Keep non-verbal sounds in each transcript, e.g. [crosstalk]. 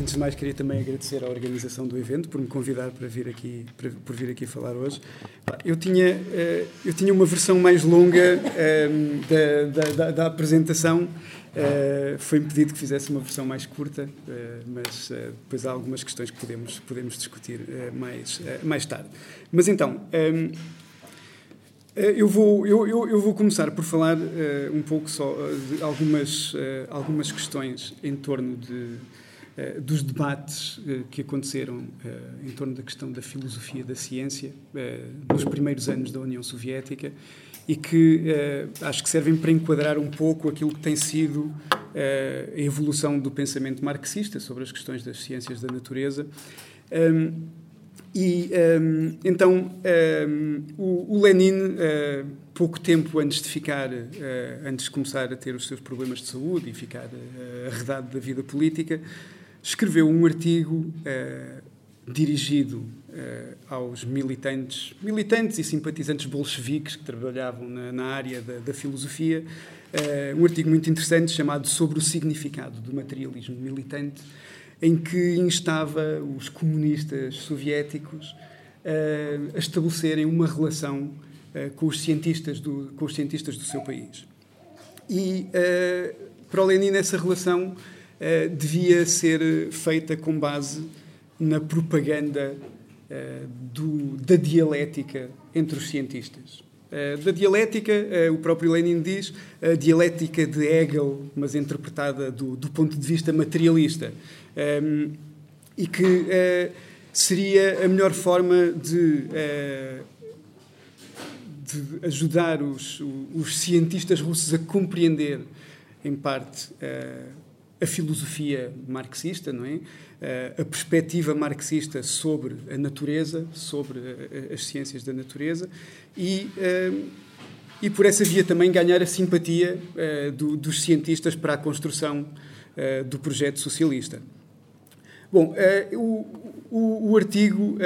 antes de mais queria também agradecer à organização do evento por me convidar para vir aqui, para, por vir aqui falar hoje. Eu tinha, uh, eu tinha uma versão mais longa um, da, da, da, apresentação. Uh, Foi-me pedido que fizesse uma versão mais curta, uh, mas depois há algumas questões que podemos, podemos discutir mais, mais tarde. Mas então, um, eu vou, eu, eu, eu, vou começar por falar um pouco só de algumas, algumas questões em torno de eh, dos debates eh, que aconteceram eh, em torno da questão da filosofia da ciência nos primeiros anos da União Soviética e que acho que servem para enquadrar um pouco aquilo que tem sido a evolução do pensamento marxista sobre as questões das ciências da natureza. E então o Lenin, pouco tempo antes de ficar, antes de começar a ter os seus problemas de saúde e ficar arredado da vida política, escreveu um artigo uh, dirigido uh, aos militantes, militantes e simpatizantes bolcheviques que trabalhavam na, na área da, da filosofia, uh, um artigo muito interessante chamado Sobre o significado do materialismo militante, em que instava os comunistas soviéticos a estabelecerem uma relação com os cientistas do, com os cientistas do seu país. E para o Lenin essa relação eh, devia ser feita com base na propaganda uh, do, da dialética entre os cientistas. Da dialética, o próprio Lenin diz, a dialética de Hegel, mas interpretada do, do ponto de vista materialista, um, ehm, e que seria a melhor forma de de ajudar os, os, cientistas russos a compreender, em parte, a filosofia marxista, não é? Eh, a perspectiva marxista sobre a natureza, sobre eh, as ciências da natureza e eh, e por essa via também ganhar a simpatia dos cientistas para a construção do projeto socialista. Bom, o, o, o, artigo,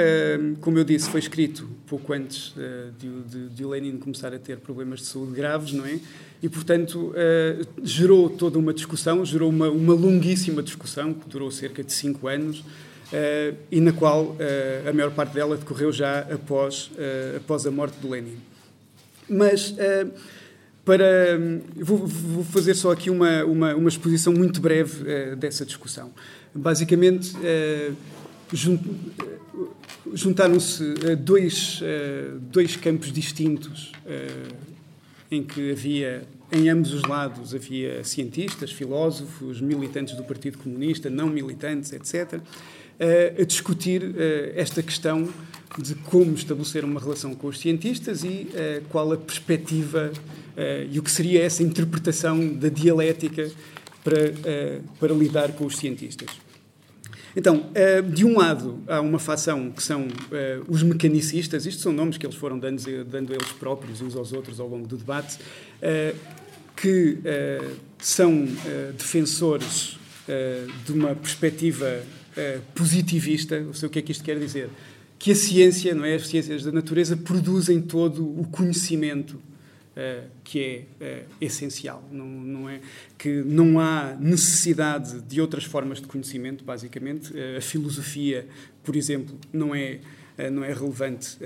como eu disse, foi escrito pouco antes de, de, de Lenin começar a ter problemas de saúde graves, não é? e, portanto, uh, gerou toda uma discussão, gerou uma, uma, longuíssima discussão, que durou cerca de cinco anos, uh, e na qual uh, a maior parte dela decorreu já após, após a morte de Lenin. Mas, para, vou, vou, fazer só aqui uma, uma, uma exposição muito breve dessa discussão. Basicamente, juntaram-se dois, dois campos distintos em que havia em ambos os lados havia cientistas, filósofos, militantes do Partido Comunista, não militantes, etc., a discutir esta questão de como estabelecer uma relação com os cientistas e qual a perspectiva e o que seria essa interpretação da dialética para, para lidar com os cientistas. Então, de um lado, há uma facção que são os mecanicistas, isto são nomes que eles foram dando, dando eles próprios uns aos outros ao longo do debate, que uh, são defensores de uma perspectiva positivista. Não sei o que é que isto quer dizer. Que a ciência, não é? As ciências da natureza produzem todo o conhecimento que é essencial. Não, não é que não há necessidade de outras formas de conhecimento, basicamente. a filosofia, por exemplo, não é não é relevante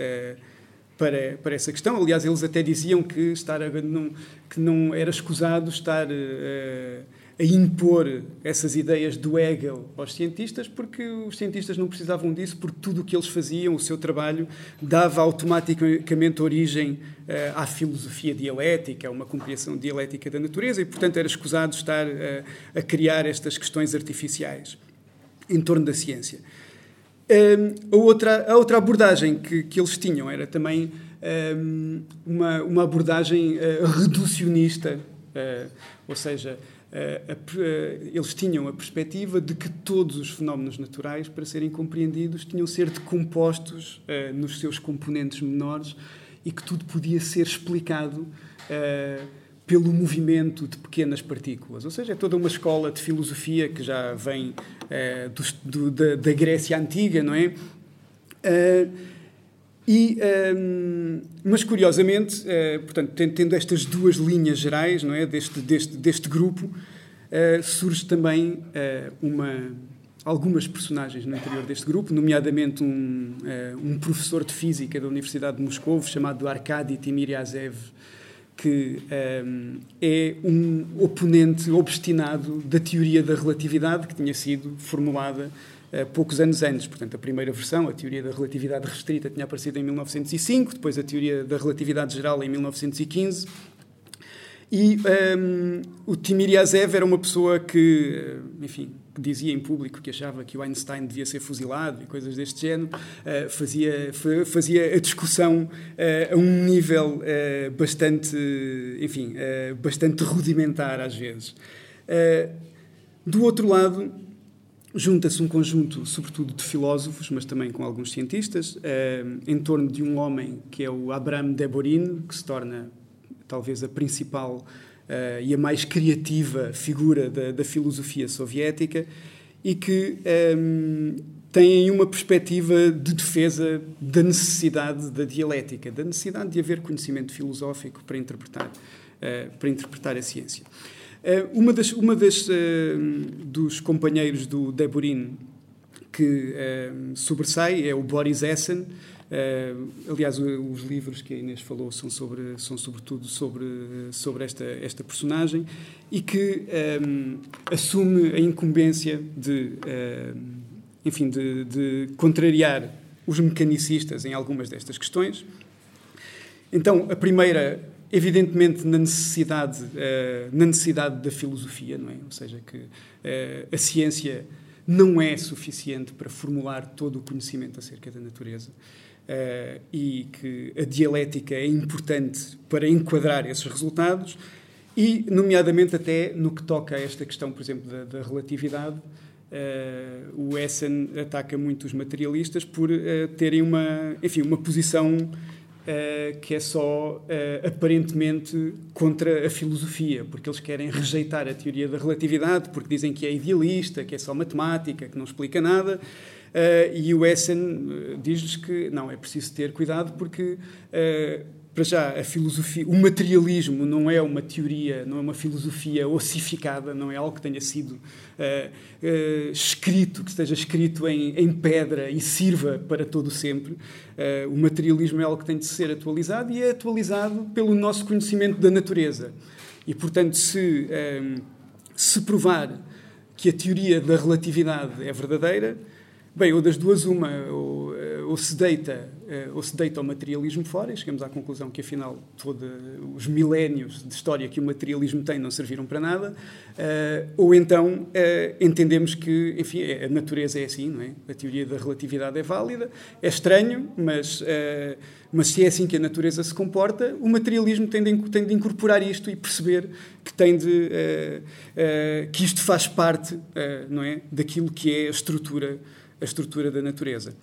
para, para essa questão. Aliás, eles até diziam que, estar a, não, que não era escusado estar a impor essas ideias do Hegel aos cientistas, porque os cientistas não precisavam disso, porque tudo o que eles faziam, o seu trabalho, dava automaticamente origem uh, à filosofia dialética, a uma compreensão dialética da natureza, e, portanto, era escusado estar uh, a criar estas questões artificiais em torno da ciência. Um, a, outra, a outra abordagem que, que eles tinham era também um, uma, uma abordagem uh, reducionista, ou seja, eles tinham a perspectiva de que todos os fenómenos naturais, para serem compreendidos, tinham de ser decompostos nos seus componentes menores e que tudo podia ser explicado pelo movimento de pequenas partículas. Ou seja, é toda uma escola de filosofia que já vem da, da, Grécia Antiga, não é? Uh, e, um, ehm, mas curiosamente, uh, portanto, tendo estas duas linhas gerais, não é, deste deste deste grupo, surge também uma algumas personagens no interior deste grupo, nomeadamente um, um professor de física da Universidade de Moscou chamado Arkady Timiryazev, que um, é um oponente obstinado da teoria da relatividade que tinha sido formulada uh, poucos anos antes. Portanto, a primeira versão, a teoria da relatividade restrita, tinha aparecido em 1905, depois a teoria da relatividade geral em 1915. E um, o Timiryazev era uma pessoa que, enfim, que dizia em público que achava que o Einstein devia ser fuzilado e coisas deste género, uh, fazia, fazia a discussão a um nível bastante, enfim, bastante rudimentar às vezes. do outro lado, junta-se um conjunto, sobretudo de filósofos, mas também com alguns cientistas, em torno de um homem que é o Abraham Deborin, que se torna talvez a principal uh, e a mais criativa figura da, da filosofia soviética e que um, ehm, têm uma perspectiva de defesa da necessidade da dialética, da necessidade de haver conhecimento filosófico para interpretar, uh, para interpretar a ciência. Uh, uma das, uma das dos companheiros do Deborin que sobressai é o Boris Essen, aliás, os livros que a Inês falou são, sobre, são sobretudo sobre, sobre esta, esta personagem e que um, assume a incumbência de, enfim, de, de contrariar os mecanicistas em algumas destas questões. Então, a primeira, evidentemente, na necessidade, uh, na necessidade da filosofia, não é? Ou seja, que a ciência não é suficiente para formular todo o conhecimento acerca da natureza. Uh, e que a dialética é importante para enquadrar esses resultados, e, nomeadamente, até no que toca a esta questão, por exemplo, da, da relatividade. Uh, o Essen ataca muito os materialistas por uh, terem uma, enfim, uma posição que é só aparentemente contra a filosofia, porque eles querem rejeitar a teoria da relatividade, porque dizem que é idealista, que é só matemática, que não explica nada. Uh, e o Essen diz-lhes que não, é preciso ter cuidado porque, uh, para já, a filosofia, o materialismo não é uma teoria, não é uma filosofia ossificada, não é algo que tenha sido uh, escrito, que esteja escrito em, em, pedra e sirva para todo sempre. o materialismo é algo que tem de ser atualizado e é atualizado pelo nosso conhecimento da natureza. E, portanto, se, se provar que a teoria da relatividade é verdadeira, Bem, ou das duas, uma, ou, ou, se deita, ou se deita o materialismo fora, e chegamos à conclusão que, afinal, todos os milénios de história que o materialismo tem não serviram para nada, uh, ou então uh, entendemos que, enfim, a natureza é assim, não é? A teoria da relatividade é válida, é estranho, mas, mas se é assim que a natureza se comporta, o materialismo tem de, tem de incorporar isto e perceber que tem de, que isto faz parte, não é, daquilo que é a estrutura a estrutura da natureza.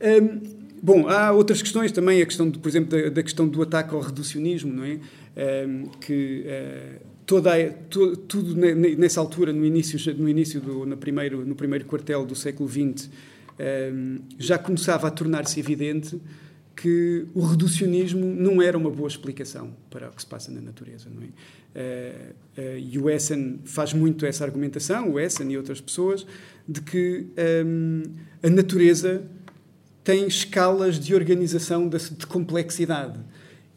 Um, bom, há outras questões também, a questão, de, por exemplo, da, da, questão do ataque ao reducionismo, não é? Um, que uh, toda to, tudo nessa altura, no início, no início do no primeiro, no primeiro quartel do século XX, um, já começava a tornar-se evidente que o reducionismo não era uma boa explicação para o que se passa na natureza, não é? Uh, uh, e o Essen faz muito essa argumentação, o Essen e outras pessoas, de que um, a natureza tem escalas de organização de, de complexidade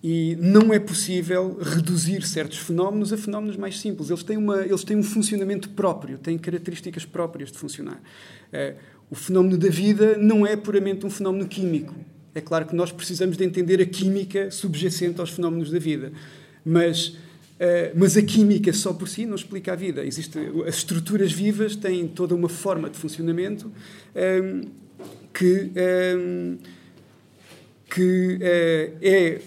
e não é possível reduzir certos fenómenos a fenómenos mais simples. Eles têm, uma, eles têm um funcionamento próprio, têm características próprias de funcionar. Uh, o fenómeno da vida não é puramente um fenómeno químico. É claro que nós precisamos de entender a química subjacente aos fenómenos da vida, mas Uh, mas a química só por si não explica a vida. Existe, as estruturas vivas têm toda uma forma de funcionamento ehm, que, um, ehm, que, uh, é,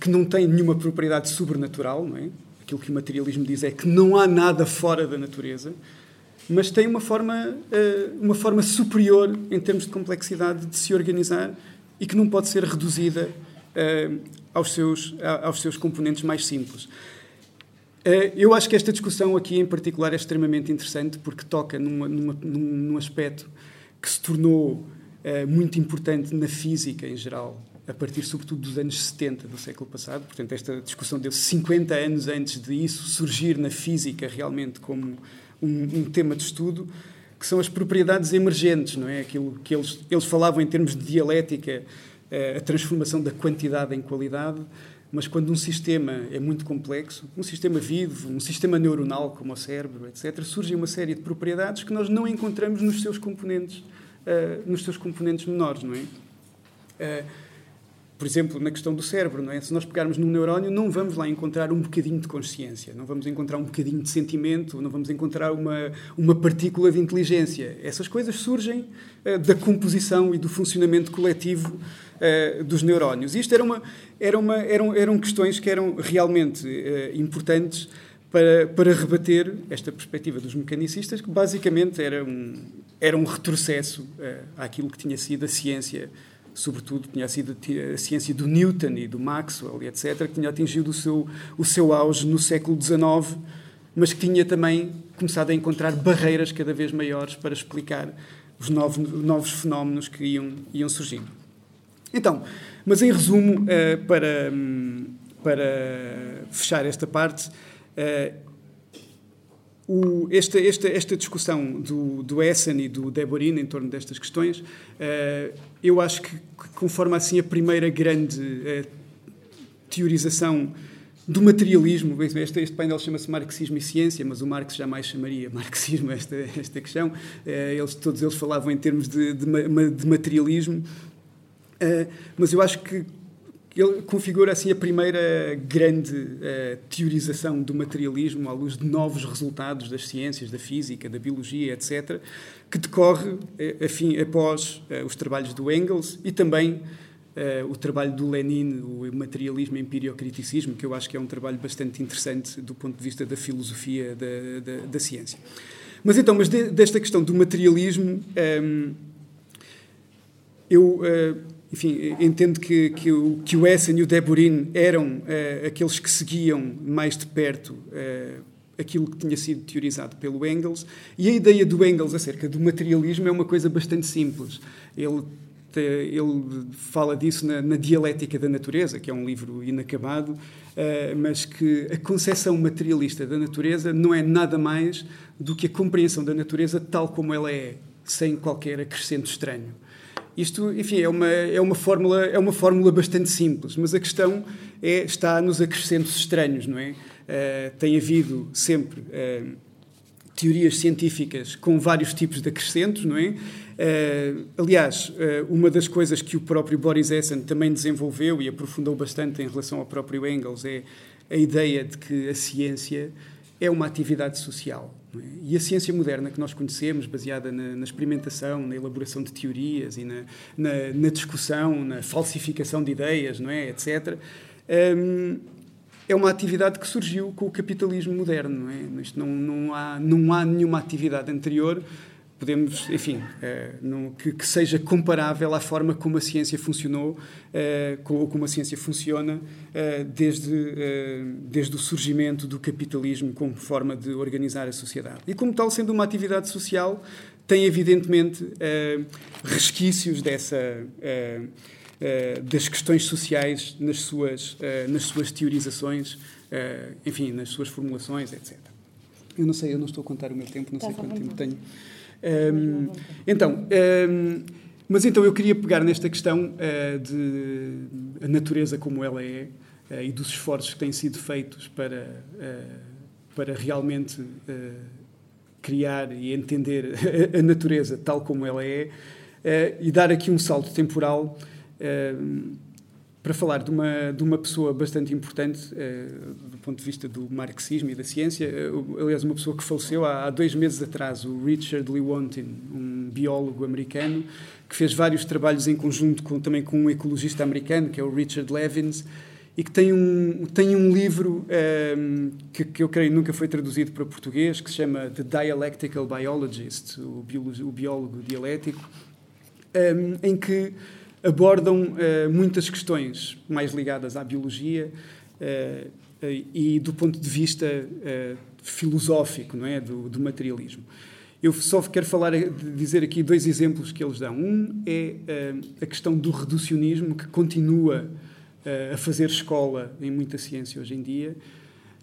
que não tem nenhuma propriedade sobrenatural. Não é? Aquilo que o materialismo diz é que não há nada fora da natureza, mas tem uma forma, uh, uma forma superior em termos de complexidade de se organizar e que não pode ser reduzida aos, seus, aos seus componentes mais simples. Eh, eu acho que esta discussão aqui em particular é extremamente interessante porque toca numa, numa, num aspecto que se tornou uh, muito importante na física em geral, a partir sobretudo dos anos 70 do século passado. Portanto, esta discussão deu 50 anos antes de isso surgir na física realmente como um, um tema de estudo, que são as propriedades emergentes, não é? Aquilo que eles, eles falavam em termos de dialética, a transformação da quantidade em qualidade, mas quando um sistema é muito complexo, um sistema vivo, um sistema neuronal como o cérebro, etc., surge uma série de propriedades que nós não encontramos nos seus componentes, uh, nos seus componentes menores, não é? Uh, por exemplo, na questão do cérebro, não é? Se nós pegarmos num neurónio, não vamos lá encontrar um bocadinho de consciência, não vamos encontrar um bocadinho de sentimento, não vamos encontrar uma, uma partícula de inteligência. Essas coisas surgem uh, da composição e do funcionamento coletivo uh, dos neurónios. Isto era uma, era uma, eram, eram questões que eram realmente uh, importantes para, para rebater esta perspectiva dos mecanicistas, que basicamente era um, era um retrocesso àquilo que tinha sido a ciência sobretudo tinha sido a ciência do Newton e do Maxwell, etc., que tinha atingido o seu, o seu auge no século XIX, mas que tinha também começado a encontrar barreiras cada vez maiores para explicar os novos, novos fenómenos que iam, iam surgindo. Então, mas em resumo, eh, para, para fechar esta parte, eh, o, esta, esta, esta discussão do, do Essen e do Deborin em torno destas questões, uh, eu acho que, que conforma assim a primeira grande uh, teorização do materialismo. Este, este painel chama-se Marxismo e Ciência, mas o Marx jamais chamaria marxismo [laughs] esta, esta questão. Uh, eles, todos eles falavam em termos de, de, de materialismo. mas eu acho que ele configura assim a primeira grande uh, teorização do materialismo à luz de novos resultados das ciências, da física, da biologia, etc., que decorre afim, eh, após uh, os trabalhos do Engels e também uh, o trabalho do Lenin, o materialismo empiriocriticismo, que eu acho que é um trabalho bastante interessante do ponto de vista da filosofia da, da, da ciência. Mas então, mas de, desta questão do materialismo, um, ehm, eu enfim, entendo que, que, o, que o Essen e o Deborin eram uh, aqueles que seguiam mais de perto uh, aquilo que tinha sido teorizado pelo Engels. E a ideia do Engels acerca do materialismo é uma coisa bastante simples. Ele, ele fala disso na, na Dialética da Natureza, que é um livro inacabado, uh, mas que a concepção materialista da natureza não é nada mais do que a compreensão da natureza tal como ela é, sem qualquer acrescento estranho. Isto, enfim, é uma, é uma, fórmula, é uma fórmula bastante simples, mas a questão é, está nos acrescentos estranhos, não é? Uh, tem havido sempre uh, teorias científicas com vários tipos de acrescentos, não é? Uh, aliás, uma das coisas que o próprio Boris Essen também desenvolveu e aprofundou bastante em relação ao próprio Engels é a ideia de que a ciência é uma atividade social. É? E a ciência moderna que nós conhecemos, baseada na, na experimentação, na elaboração de teorias e na, na, na, discussão, na falsificação de ideias, não é? etc., um, é uma atividade que surgiu com o capitalismo moderno. Não, é? Isto não, não, há, não há nenhuma atividade anterior podemos, enfim, eh, que, seja comparável à forma como a ciência funcionou, eh, ou como a ciência funciona eh, desde, desde o surgimento do capitalismo como forma de organizar a sociedade. E como tal, sendo uma atividade social, tem evidentemente resquícios dessa das questões sociais nas suas nas suas teorizações, enfim, nas suas formulações, etc. Eu não sei, eu não estou a contar o meu tempo, não sei quanto tempo tenho. Um, então, um, mas então eu queria pegar nesta questão uh, de a natureza como ela é uh, e dos esforços que têm sido feitos para, uh, para realmente criar e entender a, a, natureza tal como ela é e dar aqui um salto temporal para falar de uma, de uma pessoa bastante importante uh, do ponto de vista do marxismo e da ciência. Uh, aliás, uma pessoa que faleceu há, há, dois meses atrás, o Richard Lewontin, um biólogo americano, que fez vários trabalhos em conjunto com, também com um ecologista americano, que é o Richard Levins, e que tem um, tem um livro um, ehm, que, que eu creio nunca foi traduzido para português, que se chama The Dialectical Biologist, o biólogo, o biólogo dialético, um, ehm, em que abordam uh, muitas questões mais ligadas à biologia uh, e do ponto de vista filosófico, não é, do, do, materialismo. Eu só quero falar, dizer aqui dois exemplos que eles dão. Um é a questão do reducionismo que continua a fazer escola em muita ciência hoje em dia,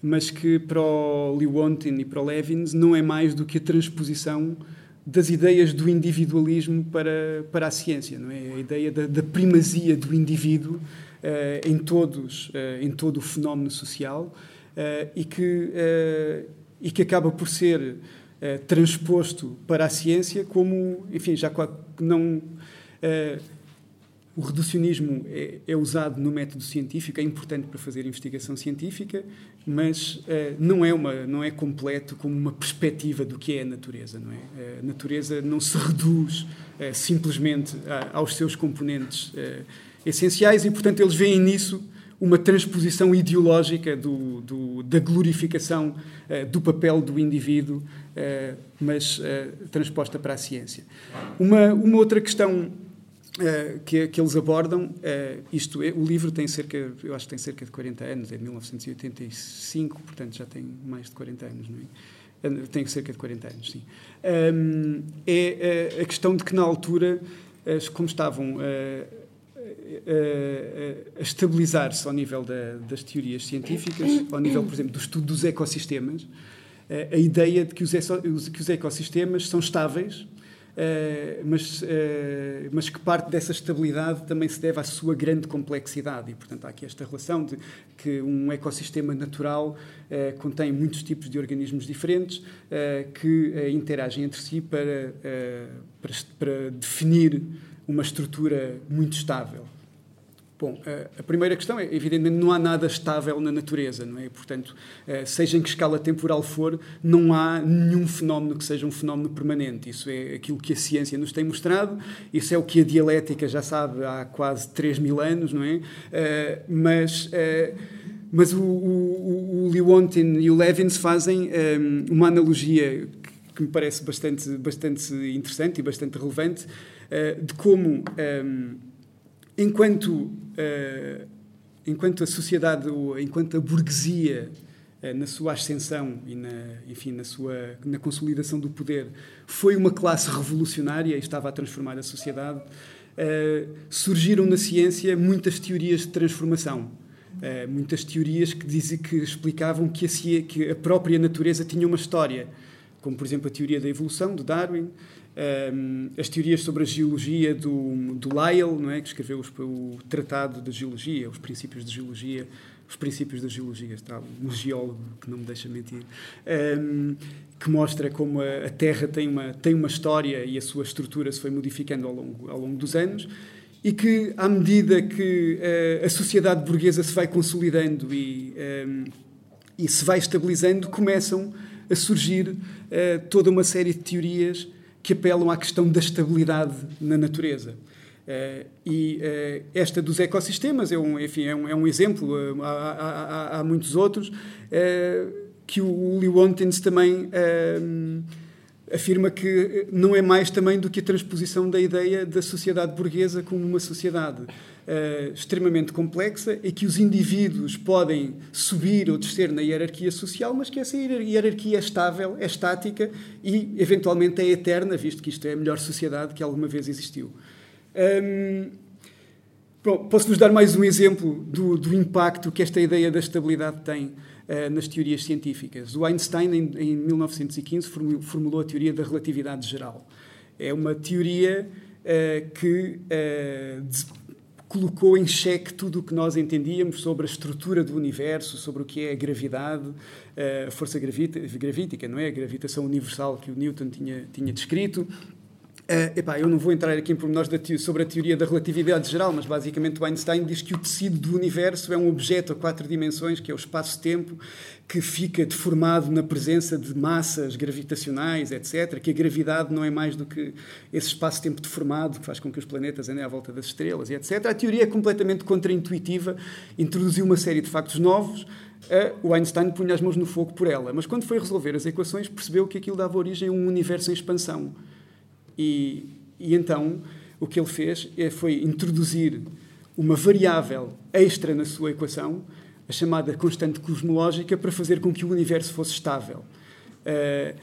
mas que para o Lewontin e para o Levins não é mais do que a transposição das ideias do individualismo para, para a ciência, não é? A ideia da, da primazia do indivíduo uh, em todos, uh, em todo o fenómeno social uh, e que e que acaba por ser transposto para a ciência como, enfim, já não o reducionismo é, é, usado no método científico, é importante para fazer investigação científica, mas uh, não é uma não é completo como uma perspectiva do que é a natureza, não é? A natureza não se reduz uh, simplesmente a, aos seus componentes uh, essenciais e, portanto, eles veem nisso uma transposição ideológica do, do, da glorificação do papel do indivíduo, mas transposta para a ciência. Uma, uma outra questão Uh, que, que, eles abordam, uh, isto é, o livro tem cerca, eu acho que tem cerca de 40 anos, é de 1985, portanto já tem mais de 40 anos, não é? Tem cerca de 40 anos, sim. Um, é uh, a questão de que na altura, como estavam a estabilizar-se ao nível da, das teorias científicas, ao nível, por exemplo, do estudo dos ecossistemas, a ideia de que os, que os ecossistemas são estáveis Uh, mas, uh, mas que parte dessa estabilidade também se deve à sua grande complexidade. E, portanto, há aqui esta relação de que um ecossistema natural uh, contém muitos tipos de organismos diferentes que interagem entre si para, para, para definir uma estrutura muito estável. Bom, a primeira questão é, evidentemente, não há nada estável na natureza, não é? Portanto, eh, seja em que escala temporal for, não há nenhum fenómeno que seja um fenómeno permanente. Isso é aquilo que a ciência nos tem mostrado, isso é o que a dialética já sabe há quase 3 mil anos, não é? Eh, mas eh, mas o, o, o Lewontin e o Levins fazem uma analogia que me parece bastante, bastante interessante e bastante relevante de como enquanto, uh, enquanto a sociedade, enquanto a burguesia, uh, na sua ascensão e na, enfim, na, sua, na consolidação do poder, foi uma classe revolucionária e estava a transformar a sociedade, uh, surgiram na ciência muitas teorias de transformação. muitas teorias que, dizem, que explicavam que a, que a própria natureza tinha uma história, como, por exemplo, a teoria da evolução, de Darwin, um, as teorias sobre a geologia do, do Lyell, não é? que escreveu os, o Tratado de Geologia, os princípios de geologia, os princípios da geologia, está um geólogo que não me deixa mentir, um, que mostra como a, a, Terra tem uma, tem uma história e a sua estrutura se foi modificando ao longo, ao longo dos anos e que, à medida que uh, a sociedade burguesa se vai consolidando e, um, e se vai estabilizando, começam a surgir uh, toda uma série de teorias que apelam à questão da estabilidade na natureza. Uh, e uh, esta dos ecossistemas é um, enfim, é um, é um exemplo, uh, há, há, há, muitos outros, que o Lewontin também afirma que não é mais também do que a transposição da ideia da sociedade burguesa como uma sociedade uh, extremamente complexa e que os indivíduos podem subir ou descer na hierarquia social, mas que essa hierarquia é estável, é estática e, eventualmente, é eterna, visto que isto é a melhor sociedade que alguma vez existiu. Um, Posso-vos dar mais um exemplo do, do, impacto que esta ideia da estabilidade tem uh, nas teorias científicas. O Einstein, em, em 1915, formulou, formulou, a teoria da relatividade geral. É uma teoria uh, que uh, colocou em xeque tudo o que nós entendíamos sobre a estrutura do universo, sobre o que é a gravidade, eh, a força gravítica, não é? A gravitação universal que o Newton tinha, tinha descrito. Uh, epá, eu não vou entrar aqui em pormenores sobre a teoria da relatividade geral, mas basicamente o Einstein diz que o tecido do universo é um objeto a quatro dimensões, que é o espaço-tempo, que fica deformado na presença de massas gravitacionais, etc. Que a gravidade não é mais do que esse espaço-tempo deformado que faz com que os planetas andem à volta das estrelas, etc. A teoria é completamente contraintuitiva, introduziu uma série de factos novos. Uh, o Einstein punha as mãos no fogo por ela, mas quando foi resolver as equações percebeu que aquilo dava origem a um universo em expansão e, e então o que ele fez é, foi introduzir uma variável extra na sua equação, a chamada constante cosmológica, para fazer com que o universo fosse estável. Uh,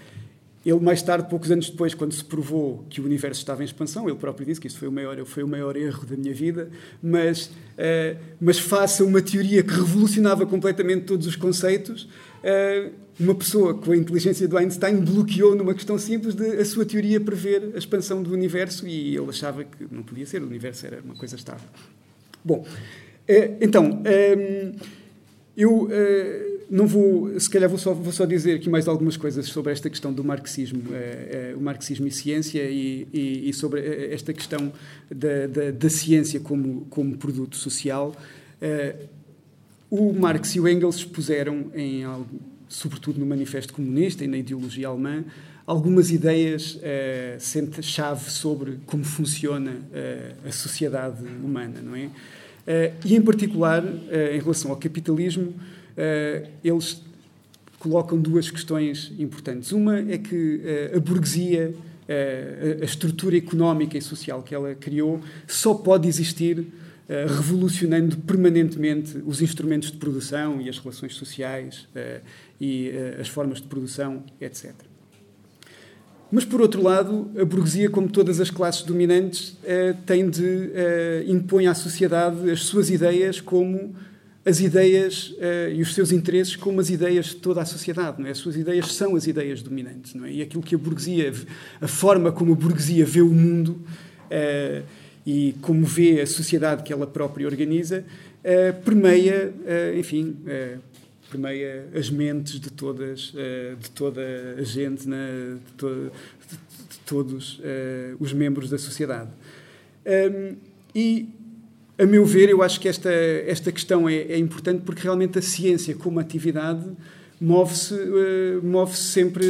ele, mais tarde, poucos anos depois, quando se provou que o universo estava em expansão, ele próprio disse que isso foi o maior, foi o maior erro da minha vida, mas, uh, mas face a uma teoria que revolucionava completamente todos os conceitos, uh, uma pessoa com a inteligência do Einstein bloqueou numa questão simples de a sua teoria prever a expansão do universo e ele achava que não podia ser, o universo era uma coisa estável. Bom, eh, então, ehm, eu eh, não vou, se calhar vou só, vou só dizer aqui mais algumas coisas sobre esta questão do marxismo, eh, o marxismo e ciência e, e, sobre esta questão da, da, da, ciência como, como produto social. O Marx e o Engels expuseram em algo sobretudo no Manifesto Comunista e na ideologia alemã, algumas ideias eh, chave sobre como funciona eh, a sociedade humana, não é? Eh, e, em particular, em relação ao capitalismo, eles colocam duas questões importantes. Uma é que a burguesia, a estrutura económica e social que ela criou, só pode existir revolucionando permanentemente os instrumentos de produção e as relações sociais e uh, as formas de produção, etc. Mas, por outro lado, a burguesia, como todas as classes dominantes, tem de impõe à sociedade as suas ideias como as ideias e os seus interesses como as ideias de toda a sociedade, não é? As suas ideias são as ideias dominantes, não é? E aquilo que a burguesia, a forma como a burguesia vê o mundo e como vê a sociedade que ela própria organiza, uh, permeia, enfim, permeia as mentes de todas de toda a gente de, to, de, de todos os membros da sociedade. E a meu ver eu acho que esta esta questão é, é importante porque realmente a ciência como atividade move-se eh, move-se sempre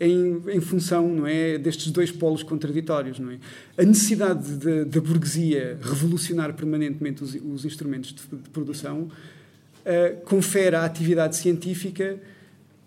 em, em, função não é destes dois polos contraditórios não é a necessidade da burguesia revolucionar permanentemente os, os instrumentos de, de produção uh, confere à atividade científica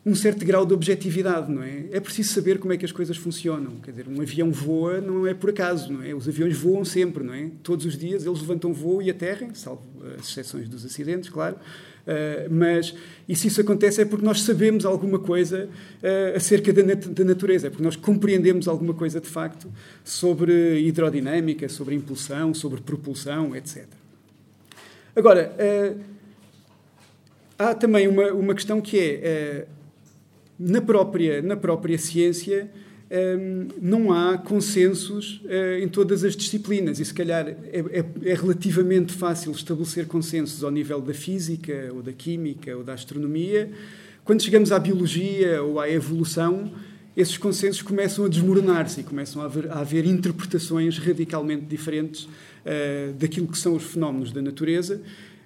um certo grau de objetividade, não é? É preciso saber como é que as coisas funcionam. Quer dizer, um avião voa não é por acaso, não é? Os aviões voam sempre, não é? Todos os dias eles levantam voo e aterrem, salvo as exceções dos acidentes, claro. Uh, mas, e se isso acontece é porque nós sabemos alguma coisa uh, acerca da, nat da, natureza, é porque nós compreendemos alguma coisa de facto sobre hidrodinâmica, sobre impulsão, sobre propulsão, etc. Agora, uh, há também uma, uma questão que é, na, própria, na própria ciência, não há consensos uh, em todas as disciplinas e, se calhar, é, é, é, relativamente fácil estabelecer consensos ao nível da física, ou da química, ou da astronomia. Quando chegamos à biologia ou à evolução, esses consensos começam a desmoronar-se e começam a haver, a haver interpretações radicalmente diferentes uh, daquilo que são os fenómenos da natureza.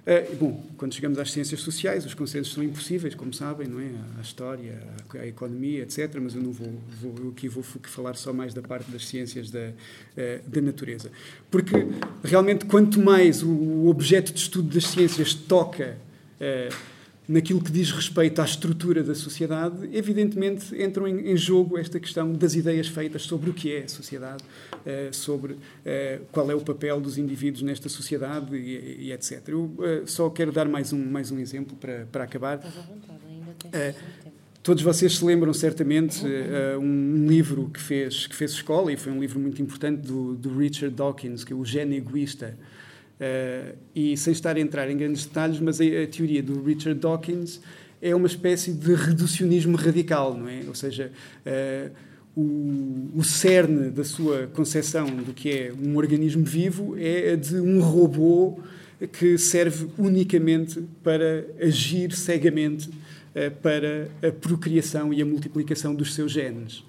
Uh, bom, quando chegamos às ciências sociais, os consensos são impossíveis, como sabem, não é? A história, a, economia, etc. Mas eu não vou, vou aqui vou falar só mais da parte das ciências da, uh, da natureza, porque realmente quanto mais o, o, objeto de estudo das ciências toca uh, naquilo que diz respeito à estrutura da sociedade, evidentemente entram em, em, jogo esta questão das ideias feitas sobre o que é a sociedade, uh, sobre uh, qual é o papel dos indivíduos nesta sociedade e, e etc. Eu uh, só quero dar mais um, mais um exemplo para, para acabar. Estás à vontade, ainda tens Todos vocês se lembram certamente uh, um livro que fez, que fez escola, e foi um livro muito importante, do, do Richard Dawkins, que é O Gênio Egoísta. Uh, e sem estar a entrar em grandes detalhes, mas a, a, teoria do Richard Dawkins é uma espécie de reducionismo radical, não é? Ou seja, uh, o, o cerne da sua concepção do que é um organismo vivo é a de um robô que serve unicamente para agir cegamente uh, para a procriação e a multiplicação dos seus genes.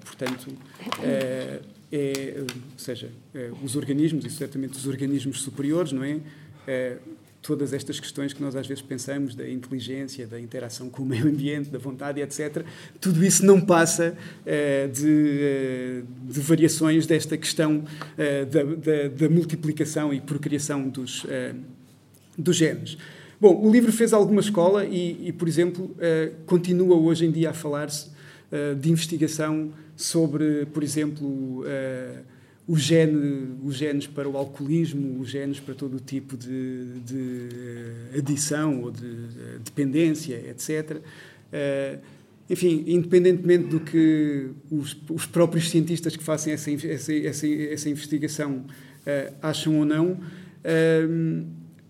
portanto, é, ou seja, é, os organismos, e certamente os organismos superiores, não é? é? Todas estas questões que nós às vezes pensamos da inteligência, da interação com o meio ambiente, da vontade, etc., tudo isso não passa é, de, é, de, variações desta questão é, da, da, da, multiplicação e procriação dos, dos genes. Bom, o livro fez alguma escola e, e por exemplo, continua hoje em dia a falar-se de investigação sobre, por exemplo, uh, o gene, os genes para o alcoolismo, os genes para todo o tipo de, de eh, adição ou de dependência, etc. Enfim, independentemente do que os, os, próprios cientistas que fazem essa, essa, essa, essa investigação acham ou não,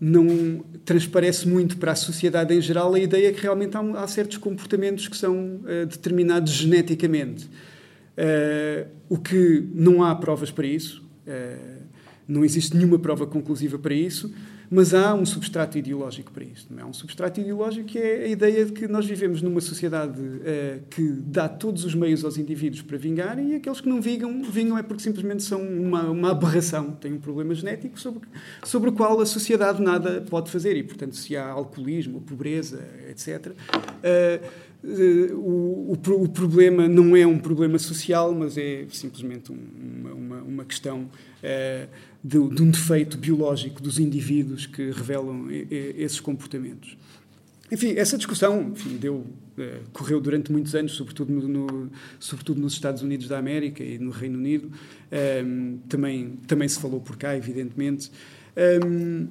não transparece muito para a sociedade em geral a ideia que realmente há, há certos comportamentos que são uh, determinados geneticamente. Uh, o que não há provas para isso, uh, não existe nenhuma prova conclusiva para isso, mas há um substrato ideológico para isso. Não é? Um substrato ideológico que é a ideia de que nós vivemos numa sociedade uh, que dá todos os meios aos indivíduos para vingarem e aqueles que não vingam, vingam é porque simplesmente são uma, uma aberração, têm um problema genético sobre, sobre o qual a sociedade nada pode fazer. E, portanto, se há alcoolismo, pobreza, etc., uh, Uh, o, o, o, problema não é um problema social, mas é simplesmente um, uma, uma, uma, questão uh, de, de, um defeito biológico dos indivíduos que revelam esses comportamentos. Enfim, essa discussão enfim, deu, uh, correu durante muitos anos, sobretudo, no, no, sobretudo nos Estados Unidos da América e no Reino Unido. Um, também, também se falou por cá, evidentemente. Um,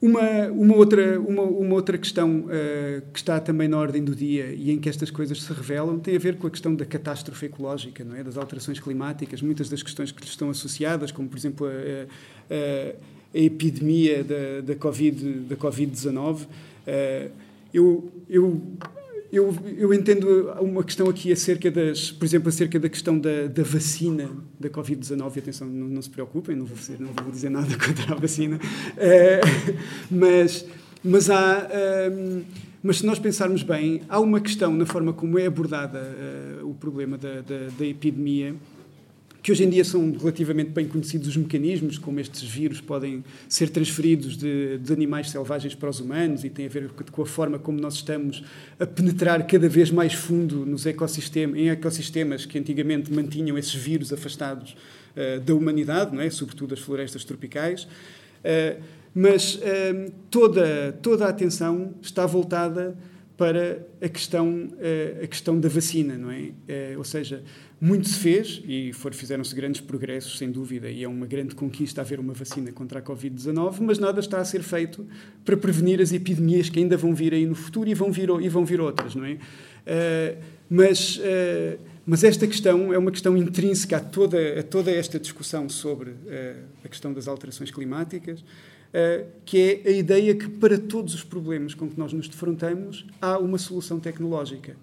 uma, uma, outra, uma, uma outra questão uh, que está também na ordem do dia e em que estas coisas se revelam tem a ver com a questão da catástrofe ecológica, não é? das alterações climáticas, muitas das questões que lhes estão associadas, como por exemplo a, a, a epidemia da, da Covid-19. Da COVID uh, eu, eu eu, eu entendo uma questão aqui acerca das, por exemplo, acerca da questão da, da vacina da Covid-19. Atenção, não, não, se preocupem, não vou, não vou dizer nada [laughs] contra a vacina. Uh, mas, mas há. Uh, mas se nós pensarmos bem, há uma questão na forma como é abordada uh, o problema da, da, da epidemia que hoje em dia são relativamente bem conhecidos os mecanismos como estes vírus podem ser transferidos de, de, animais selvagens para os humanos e tem a ver com a forma como nós estamos a penetrar cada vez mais fundo nos ecossistemas, em ecossistemas que antigamente mantinham esses vírus afastados uh, da humanidade, não é? sobretudo as florestas tropicais. Uh, mas uh, toda, toda a atenção está voltada para a questão, a questão da vacina, não é? Ou seja, muito se fez e fizeram-se grandes progressos, sem dúvida, e é uma grande conquista haver uma vacina contra a Covid-19, mas nada está a ser feito para prevenir as epidemias que ainda vão vir aí no futuro e vão vir, e vão vir outras, não é? Uh, mas, mas esta questão é uma questão intrínseca a toda, a toda esta discussão sobre a questão das alterações climáticas, que é a ideia que para todos os problemas com que nós nos defrontamos há uma solução tecnológica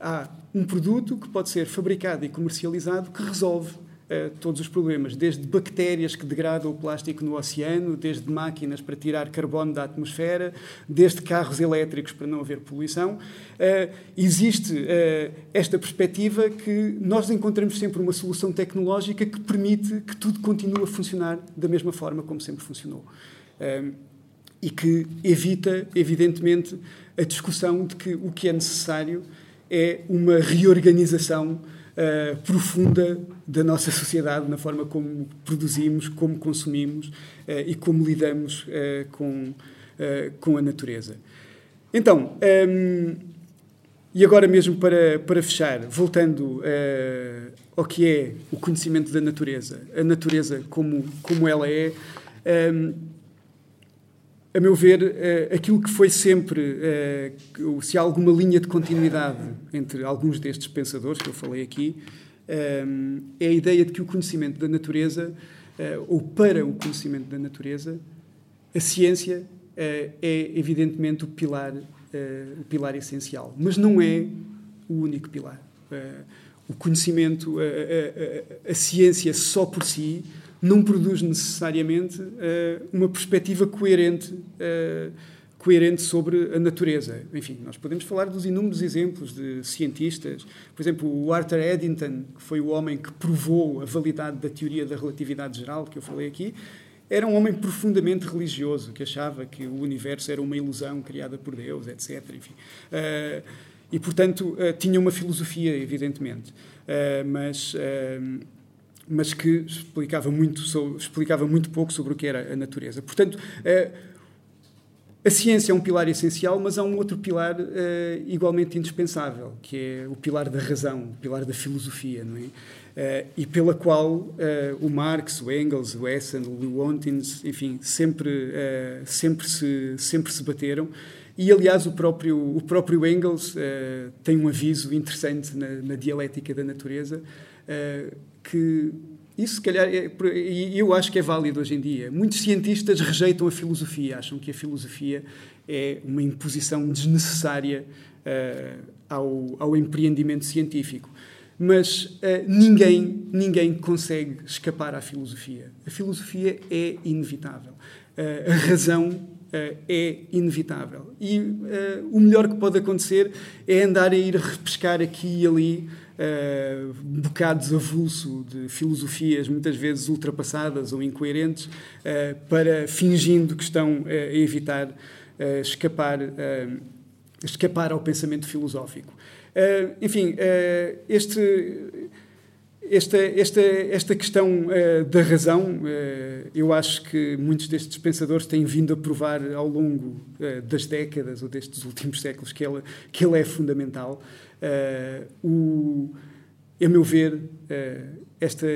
há um produto que pode ser fabricado e comercializado que resolve uh, todos os problemas, desde bactérias que degradam o plástico no oceano, desde máquinas para tirar carbono da atmosfera, desde carros elétricos para não haver poluição. Uh, existe uh, esta perspectiva que nós encontramos sempre uma solução tecnológica que permite que tudo continue a funcionar da mesma forma como sempre funcionou. E que evita, evidentemente, a discussão de que o que é necessário é uma reorganização uh, profunda da nossa sociedade, na forma como produzimos, como consumimos uh, e como lidamos uh, com, com a natureza. Então, e agora mesmo para, para fechar, voltando ao que é o conhecimento da natureza, a natureza como, como ela é. A meu ver, uh, aquilo que foi sempre, uh, se há alguma linha de continuidade entre alguns destes pensadores que eu falei aqui, uh, é a ideia de que o conhecimento da natureza, ou para o conhecimento da natureza, a ciência é evidentemente o pilar, o pilar essencial, mas não é o único pilar. o conhecimento, a, a, a, a ciência só por si não produz necessariamente uh, uma perspectiva coerente, uh, coerente sobre a natureza. Enfim, nós podemos falar dos inúmeros exemplos de cientistas. Por exemplo, o Arthur Eddington, que foi o homem que provou a validade da teoria da relatividade geral, que eu falei aqui, era um homem profundamente religioso, que achava que o universo era uma ilusão criada por Deus, etc. Enfim. Uh, e, portanto, tinha uma filosofia, evidentemente. mas mas que explicava muito, sobre, explicava muito pouco sobre o que era a natureza. Portanto, eh, a ciência é um pilar essencial, mas há um outro pilar uh, igualmente indispensável, que é o pilar da razão, o pilar da filosofia, não é? Uh, e pela qual uh, o Marx, o Engels, o Essen, o Lew Ontins, enfim, sempre, sempre, se, sempre se bateram E, aliás, o próprio, o próprio Engels tem um aviso interessante na, na dialética da natureza, que isso, se calhar, é, e eu acho que é válido hoje em dia. Muitos cientistas rejeitam a filosofia, acham que a filosofia é uma imposição desnecessária uh, ao, ao empreendimento científico. Mas uh, ninguém, ninguém consegue escapar à filosofia. A filosofia é inevitável. Uh, a razão é inevitável. E o melhor que pode acontecer é andar a ir repescar aqui e ali bocados avulso de filosofias muitas vezes ultrapassadas ou incoerentes para fingindo que estão a evitar escapar, escapar ao pensamento filosófico. Uh, enfim, uh, este, esta, esta, esta questão uh, da razão, eu acho que muitos destes pensadores têm vindo a provar ao longo das décadas ou destes últimos séculos que ele, que ele é fundamental. o, a meu ver, esta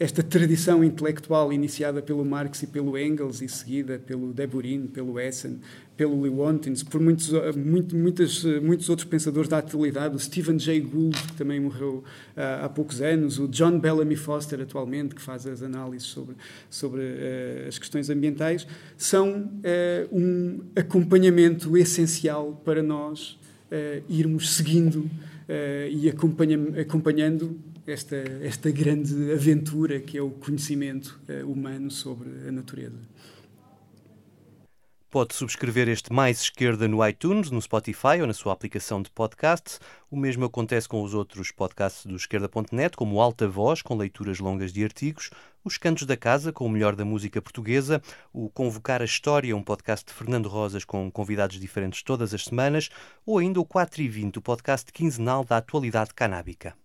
esta tradição intelectual iniciada pelo Marx e pelo Engels e seguida pelo De Burin, pelo Essen, pelo Lewontins, por muitos, muito, muitas, muitos outros pensadores da atualidade, o Stephen Jay Gould, que também morreu uh, há poucos anos, o John Bellamy Foster, atualmente, que faz as análises sobre, sobre uh, as questões ambientais, são uh, um acompanhamento essencial para nós irmos seguindo e acompanhando esta, esta grande aventura que é o conhecimento humano sobre a natureza. Pode subscrever este Mais Esquerda no iTunes, no Spotify ou na sua aplicação de podcast. O mesmo acontece com os outros podcasts do Esquerda.net, como Alta Voz, com leituras longas de artigos, Os Cantos da Casa, com o melhor da música portuguesa, o Convocar a História, um podcast de Fernando Rosas com convidados diferentes todas as semanas, ou ainda o 4 e 20, o podcast quinzenal da atualidade canábica.